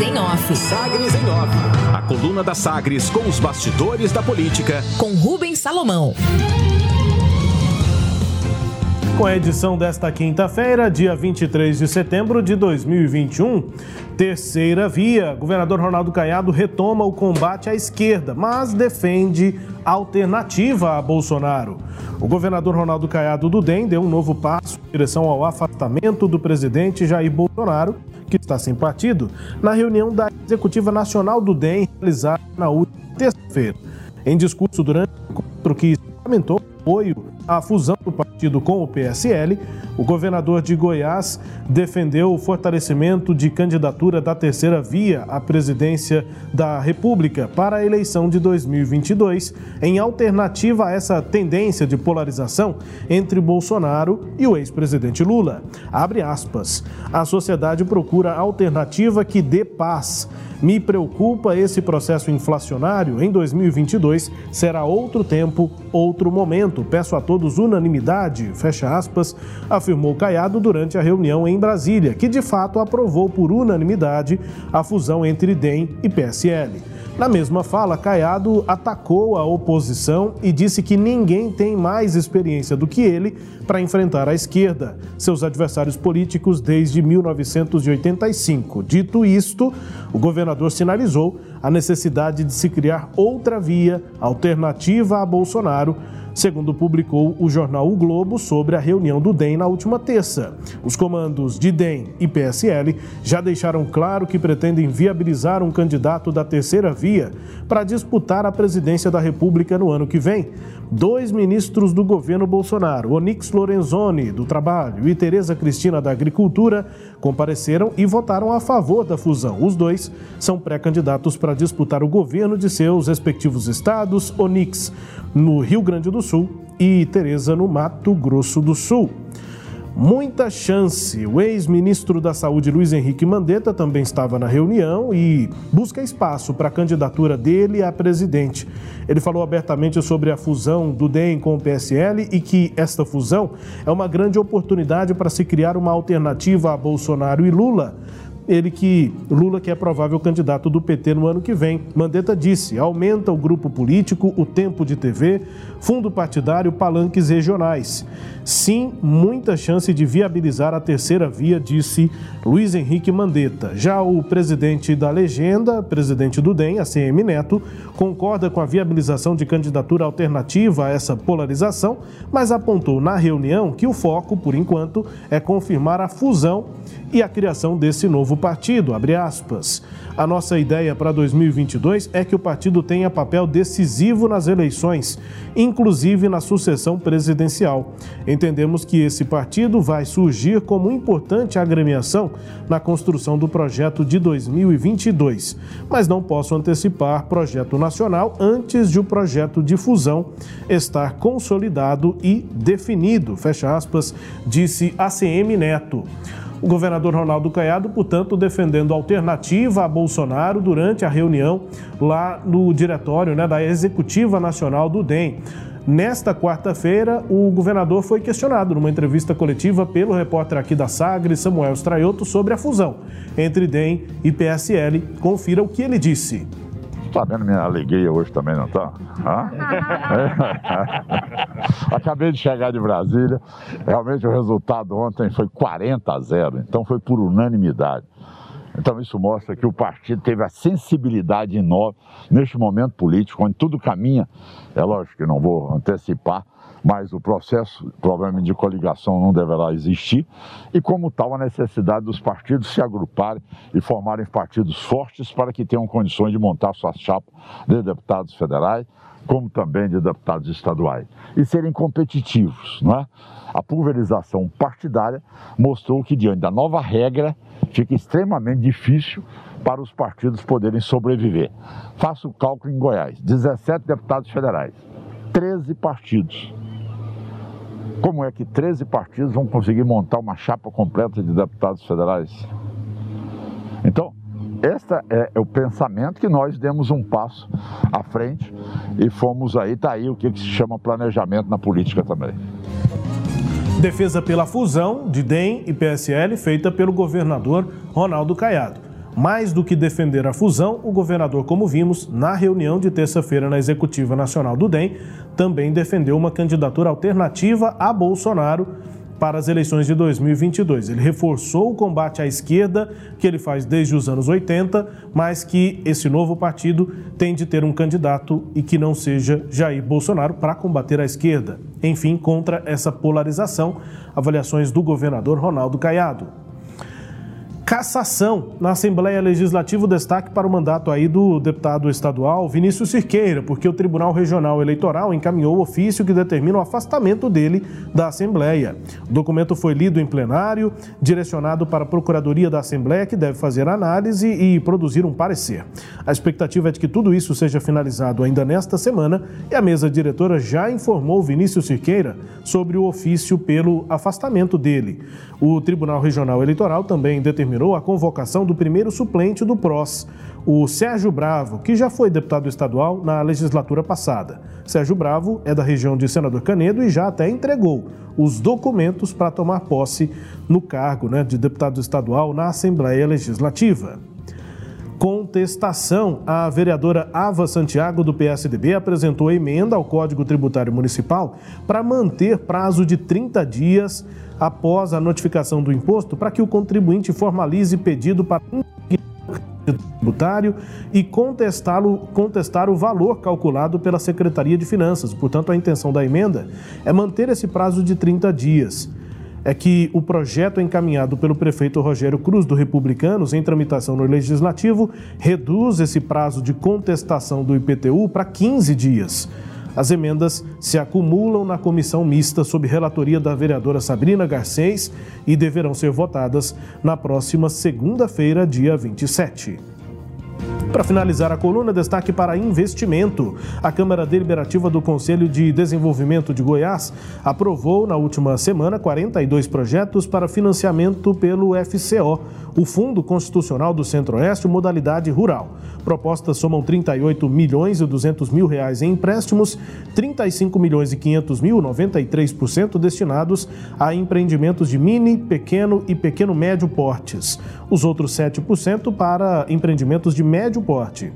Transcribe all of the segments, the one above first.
Sagres em Off. Sagres em Off. A coluna da Sagres com os bastidores da política. Com Rubens Salomão. Com a edição desta quinta-feira, dia 23 de setembro de 2021, terceira via, governador Ronaldo Caiado retoma o combate à esquerda, mas defende alternativa a Bolsonaro. O governador Ronaldo Caiado do DEM deu um novo passo em direção ao afastamento do presidente Jair Bolsonaro, que está sem partido, na reunião da Executiva Nacional do DEM realizada na última terça-feira. Em discurso durante o encontro que lamentou apoio à fusão do partido com o PSL, o governador de Goiás defendeu o fortalecimento de candidatura da terceira via à presidência da República para a eleição de 2022, em alternativa a essa tendência de polarização entre Bolsonaro e o ex-presidente Lula. Abre aspas. A sociedade procura alternativa que dê paz me preocupa esse processo inflacionário. Em 2022 será outro tempo, outro momento. Peço a todos unanimidade, fecha aspas, afirmou Caiado durante a reunião em Brasília, que de fato aprovou por unanimidade a fusão entre DEM e PSL. Na mesma fala, Caiado atacou a oposição e disse que ninguém tem mais experiência do que ele para enfrentar a esquerda, seus adversários políticos desde 1985. Dito isto, o governador sinalizou a necessidade de se criar outra via alternativa a Bolsonaro segundo publicou o jornal O Globo sobre a reunião do DEM na última terça. Os comandos de DEM e PSL já deixaram claro que pretendem viabilizar um candidato da terceira via para disputar a presidência da República no ano que vem. Dois ministros do governo Bolsonaro, Onix Lorenzoni, do Trabalho, e Tereza Cristina, da Agricultura, compareceram e votaram a favor da fusão. Os dois são pré-candidatos para disputar o governo de seus respectivos estados, Onix no Rio Grande do Sul e Tereza no Mato Grosso do Sul. Muita chance. O ex-ministro da Saúde, Luiz Henrique Mandetta, também estava na reunião e busca espaço para a candidatura dele a presidente. Ele falou abertamente sobre a fusão do DEM com o PSL e que esta fusão é uma grande oportunidade para se criar uma alternativa a Bolsonaro e Lula ele que Lula que é provável candidato do PT no ano que vem. Mandetta disse: aumenta o grupo político, o tempo de TV, fundo partidário, palanques regionais. Sim, muita chance de viabilizar a terceira via, disse Luiz Henrique Mandetta. Já o presidente da legenda, presidente do DEM, ACM Neto, concorda com a viabilização de candidatura alternativa a essa polarização, mas apontou na reunião que o foco, por enquanto, é confirmar a fusão e a criação desse novo partido. A nossa ideia para 2022 é que o partido tenha papel decisivo nas eleições, inclusive na sucessão presidencial. Entendemos que esse partido vai surgir como importante agremiação na construção do projeto de 2022, mas não posso antecipar projeto nacional antes de o projeto de fusão estar consolidado e definido. Fecha aspas, disse ACM Neto. O governador Ronaldo Caiado, portanto, defendendo alternativa a Bolsonaro durante a reunião lá no diretório né, da Executiva Nacional do DEM. Nesta quarta-feira, o governador foi questionado numa entrevista coletiva pelo repórter aqui da Sagres, Samuel Straioto, sobre a fusão entre DEM e PSL. Confira o que ele disse. Tá vendo minha alegria hoje também, não tá? Acabei de chegar de Brasília. Realmente o resultado ontem foi 40 a 0, então foi por unanimidade. Então isso mostra que o partido teve a sensibilidade nova neste momento político, onde tudo caminha. É lógico que não vou antecipar, mas o processo, provavelmente, de coligação não deverá existir, e como tal, a necessidade dos partidos se agruparem e formarem partidos fortes para que tenham condições de montar suas chapas de deputados federais, como também de deputados estaduais, e serem competitivos, não é? A pulverização partidária mostrou que, diante da nova regra, fica extremamente difícil para os partidos poderem sobreviver. Faça o cálculo em Goiás: 17 deputados federais, 13 partidos. Como é que 13 partidos vão conseguir montar uma chapa completa de deputados federais? Então, este é o pensamento que nós demos um passo à frente e fomos aí, tá aí o que se chama planejamento na política também. Defesa pela fusão de DEM e PSL feita pelo governador Ronaldo Caiado. Mais do que defender a fusão, o governador, como vimos, na reunião de terça-feira na Executiva Nacional do DEM, também defendeu uma candidatura alternativa a Bolsonaro para as eleições de 2022. Ele reforçou o combate à esquerda, que ele faz desde os anos 80, mas que esse novo partido tem de ter um candidato e que não seja Jair Bolsonaro para combater a esquerda. Enfim, contra essa polarização, avaliações do governador Ronaldo Caiado cassação na Assembleia Legislativa, o destaque para o mandato aí do deputado estadual Vinícius Cirqueira, porque o Tribunal Regional Eleitoral encaminhou o ofício que determina o afastamento dele da Assembleia. O documento foi lido em plenário, direcionado para a Procuradoria da Assembleia, que deve fazer análise e produzir um parecer. A expectativa é de que tudo isso seja finalizado ainda nesta semana e a mesa diretora já informou Vinícius Cirqueira sobre o ofício pelo afastamento dele. O Tribunal Regional Eleitoral também determinou determinou a convocação do primeiro suplente do PROS, o Sérgio Bravo, que já foi deputado estadual na legislatura passada. Sérgio Bravo é da região de Senador Canedo e já até entregou os documentos para tomar posse no cargo né, de deputado estadual na Assembleia Legislativa contestação. A vereadora Ava Santiago, do PSDB, apresentou emenda ao Código Tributário Municipal para manter prazo de 30 dias após a notificação do imposto para que o contribuinte formalize pedido para tributário e contestá-lo, contestar o valor calculado pela Secretaria de Finanças. Portanto, a intenção da emenda é manter esse prazo de 30 dias. É que o projeto encaminhado pelo prefeito Rogério Cruz, do Republicanos, em tramitação no Legislativo, reduz esse prazo de contestação do IPTU para 15 dias. As emendas se acumulam na comissão mista sob relatoria da vereadora Sabrina Garcês e deverão ser votadas na próxima segunda-feira, dia 27. Para finalizar a coluna, destaque para investimento. A Câmara Deliberativa do Conselho de Desenvolvimento de Goiás aprovou na última semana 42 projetos para financiamento pelo FCO, o Fundo Constitucional do Centro-Oeste, modalidade rural. Propostas somam 38 milhões e 200 mil reais em empréstimos, 35 milhões e 500 mil, 93% destinados a empreendimentos de mini, pequeno e pequeno médio portes. Os outros 7% para empreendimentos de médio porte.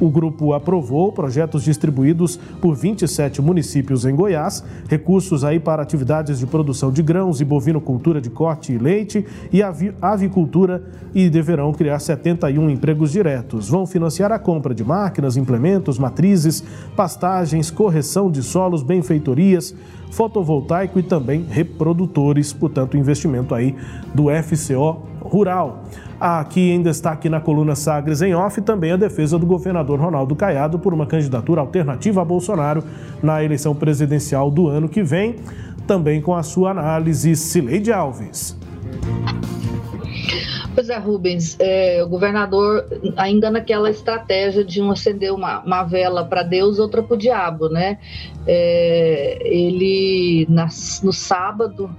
O grupo aprovou projetos distribuídos por 27 municípios em Goiás, recursos aí para atividades de produção de grãos e bovinocultura de corte e leite e avicultura e deverão criar 71 empregos diretos. Vão financiar a compra de máquinas, implementos, matrizes, pastagens, correção de solos, benfeitorias, fotovoltaico e também reprodutores, portanto, investimento aí do FCO Rural. Aqui em destaque na coluna Sagres em Off, também a defesa do governador Ronaldo Caiado por uma candidatura alternativa a Bolsonaro na eleição presidencial do ano que vem, também com a sua análise, Cileide Alves. Pois é, Rubens, é, o governador ainda naquela estratégia de um acender uma, uma vela para Deus, outra para o diabo, né? É, ele, nas, no sábado,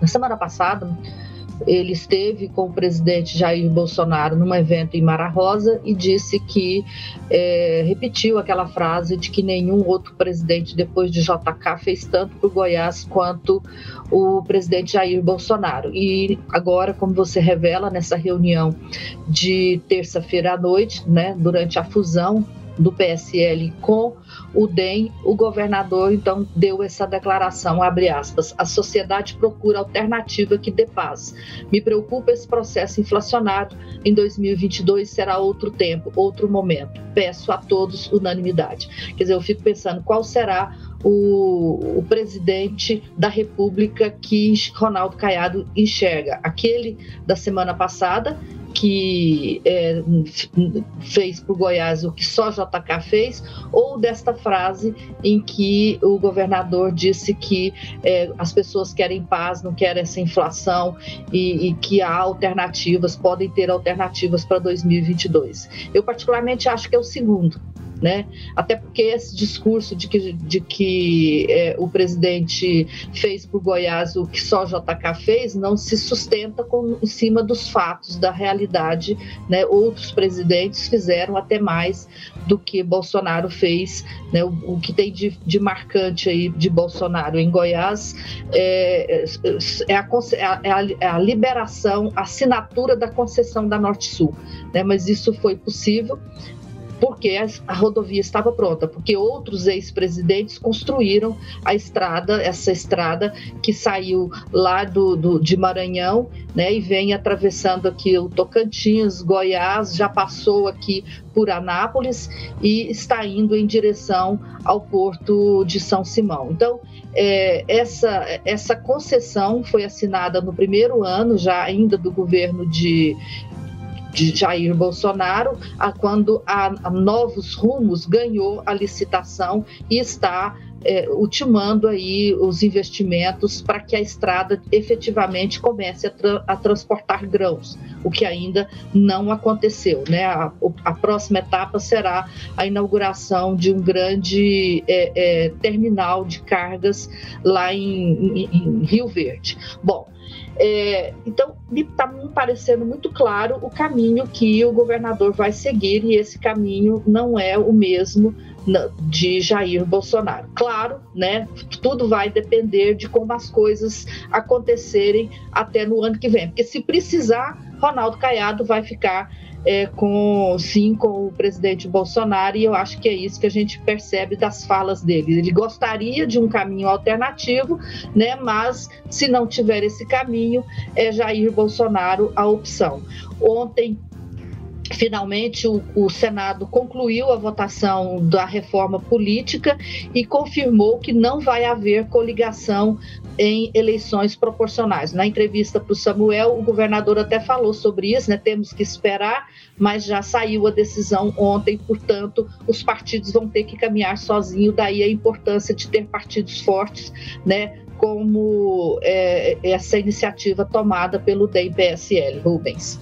na semana passada, ele esteve com o presidente Jair Bolsonaro num evento em Mara Rosa e disse que é, repetiu aquela frase de que nenhum outro presidente depois de JK fez tanto para o Goiás quanto o presidente Jair Bolsonaro. E agora, como você revela nessa reunião de terça-feira à noite, né, durante a fusão do PSL com o DEM, o governador então deu essa declaração, abre aspas, a sociedade procura alternativa que dê paz. Me preocupa esse processo inflacionário, em 2022 será outro tempo, outro momento. Peço a todos unanimidade. Quer dizer, eu fico pensando qual será o, o, presidente da República que Ronaldo Caiado enxerga. Aquele da semana passada, que é, fez para o Goiás o que só JK fez, ou desta frase em que o governador disse que é, as pessoas querem paz, não querem essa inflação e, e que há alternativas, podem ter alternativas para 2022. Eu, particularmente, acho que é o segundo né? Até porque esse discurso de que, de que é, o presidente fez por Goiás o que só JK fez não se sustenta com, em cima dos fatos, da realidade, né? Outros presidentes fizeram até mais do que Bolsonaro fez, né? O, o que tem de, de, marcante aí de Bolsonaro em Goiás é, é, a, é, a, é a liberação, a assinatura da concessão da Norte-Sul, né? Mas isso foi possível porque a rodovia estava pronta, porque outros ex-presidentes construíram a estrada, essa estrada que saiu lá do, do, de Maranhão, né, e vem atravessando aqui o Tocantins, Goiás, já passou aqui por Anápolis e está indo em direção ao porto de São Simão. Então, é, essa, essa concessão foi assinada no primeiro ano, já ainda do governo de, de Jair Bolsonaro, a quando a, Novos Rumos ganhou a licitação e está é, ultimando aí os investimentos para que a estrada efetivamente comece a, tra a, transportar grãos, o que ainda não aconteceu. Né? A, a próxima etapa será a inauguração de um grande é, é, terminal de cargas lá em, em, em Rio Verde. Bom, é, então, me está me parecendo muito claro o caminho que o governador vai seguir, e esse caminho não é o mesmo de Jair Bolsonaro. Claro, né? Tudo vai depender de como as coisas acontecerem até no ano que vem. Porque se precisar, Ronaldo Caiado vai ficar é, com sim com o presidente Bolsonaro e eu acho que é isso que a gente percebe das falas dele. Ele gostaria de um caminho alternativo, né? Mas se não tiver esse caminho, é Jair Bolsonaro a opção. Ontem Finalmente, o, o, Senado concluiu a votação da reforma política e confirmou que não vai haver coligação em eleições proporcionais. Na entrevista para o Samuel, o governador até falou sobre isso, né? Temos que esperar, mas já saiu a decisão ontem, portanto, os partidos vão ter que caminhar sozinhos, daí a importância de ter partidos fortes, né? Como é, essa iniciativa tomada pelo DEM-PSL. Rubens.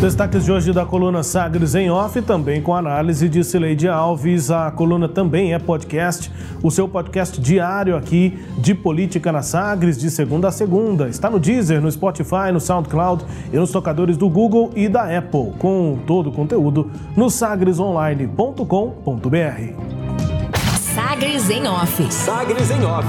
Destaques de hoje da coluna Sagres em Off, também com análise de Cileide Alves. A coluna também é podcast, o seu podcast diário aqui de política na Sagres, de segunda a segunda. Está no Deezer, no Spotify, no SoundCloud e nos tocadores do Google e da Apple, com todo o conteúdo no sagresonline.com.br. Sagres em Off. Sagres em Off.